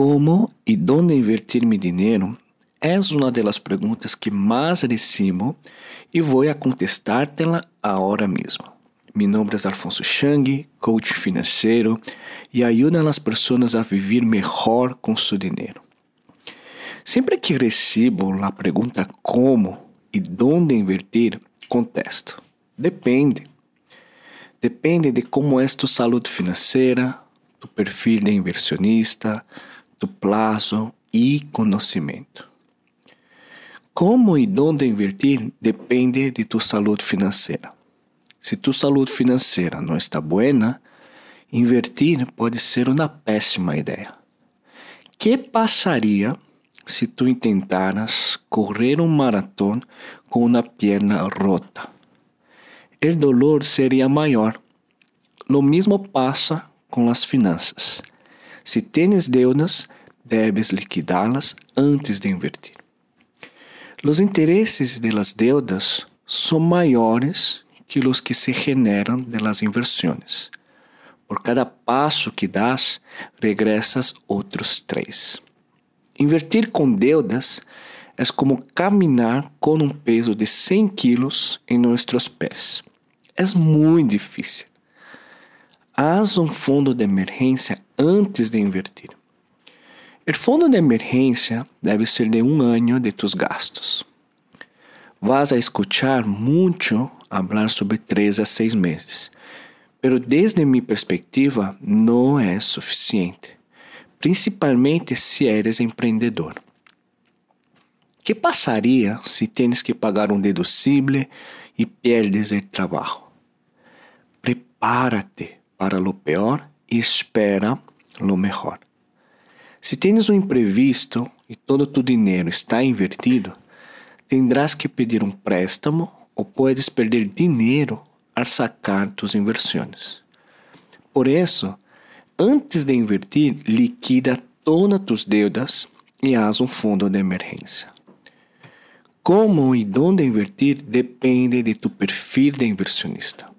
Como e onde invertir meu dinheiro é uma das perguntas que mais recebo e vou a contestar-te-la agora mesmo. Meu nome é Alfonso Chang, coach financeiro e ajuda as pessoas a viver melhor com seu dinheiro. Sempre que recebo a pergunta como e onde invertir, contesto: depende. Depende de como é tu saúde financeira, tu perfil de inversionista, tu prazo e conhecimento. Como e onde invertir depende de tu saúde financeira. Se tu saúde financeira não está boa, invertir pode ser uma péssima ideia. Que passaria se tu tentaras correr um maratón com uma perna rota? O dolor seria maior. Lo mesmo passa com as finanças. Se tens deudas, debes liquidá-las antes de invertir. Os interesses de las deudas são maiores que os que se generam de las inversões. Por cada passo que das, regressas outros três. Invertir com deudas é como caminhar com um peso de 100 quilos em nossos pés. É muito difícil. Haz um fundo de emergência antes de invertir. O fundo de emergência deve ser de um ano de tus gastos. Vas a escuchar muito falar sobre três a seis meses, pero desde minha perspectiva não é suficiente, principalmente se eres empreendedor. Que passaria se tens que pagar um deducível e perdes o trabalho? Prepárate para lo peor e espera lo mejor. Se tens um imprevisto e todo tu dinheiro está invertido, tendrás que pedir um préstamo ou puedes perder dinheiro al sacar tus inversões. Por isso, antes de invertir, liquida todas tus deudas e haz um fundo de emergência. Como e onde invertir depende de tu perfil de inversionista.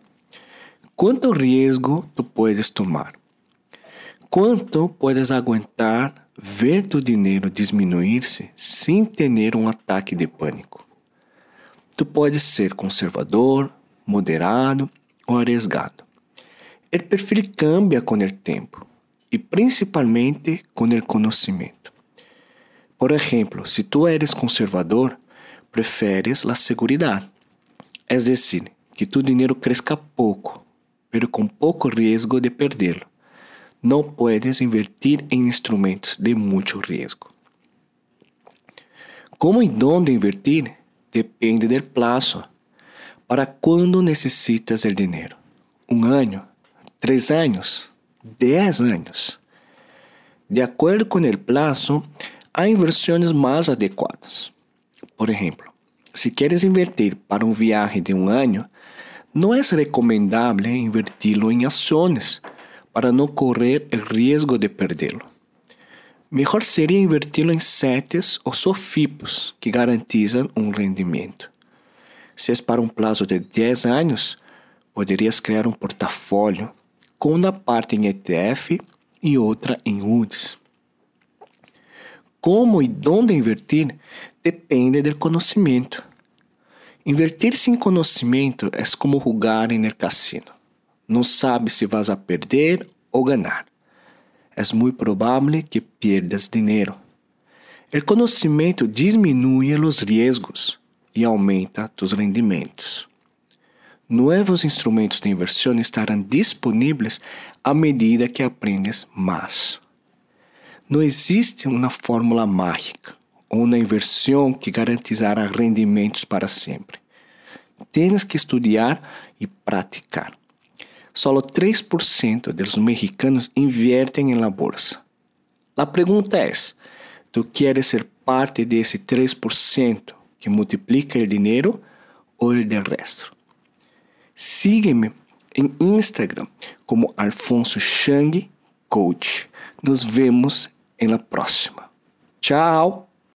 Quanto riesgo tu puedes tomar? Quanto puedes aguentar ver tu dinheiro diminuir-se sem ter um ataque de pânico? Tu podes ser conservador, moderado ou arriesgado. O perfil cambia com o tempo e principalmente com o conhecimento. Por exemplo, se tu eres conservador, preferes a segurança, é decir, que tu dinheiro cresça pouco pero com pouco risco de perdê-lo. Não puedes invertir em instrumentos de muito risco. Como e onde invertir depende do prazo. Para quando necessitas o dinheiro? Um ano? Três anos? Dez anos? De acordo com o prazo, há inversões mais adequadas. Por exemplo, se queres invertir para um viagem de um ano, não é recomendável inverti-lo em ações para não correr o risco de perdê-lo. Melhor seria inverti-lo em CETES ou SOFIPOS, que garantizam um rendimento. Se é para um prazo de 10 anos, poderias criar um portfólio com uma parte em ETF e outra em UDIs. Como e onde invertir depende do conhecimento. Invertir sem conhecimento é como jogar el cassino. Não sabe se vas a perder ou ganhar. É muito provável que pierdas dinheiro. O conhecimento diminui os riscos e aumenta tus rendimentos. Novos instrumentos de inversão estarão disponíveis à medida que aprendes mais. Não existe uma fórmula mágica ou uma inversão que garantizará rendimentos para sempre. Tens que estudar e praticar. Solo 3% dos mexicanos em la bolsa. A pergunta é: tu queres ser parte desse 3% que multiplica o dinheiro ou o resto? Siga-me em Instagram como Alfonso Chang Coach. Nos vemos em la próxima. Tchau!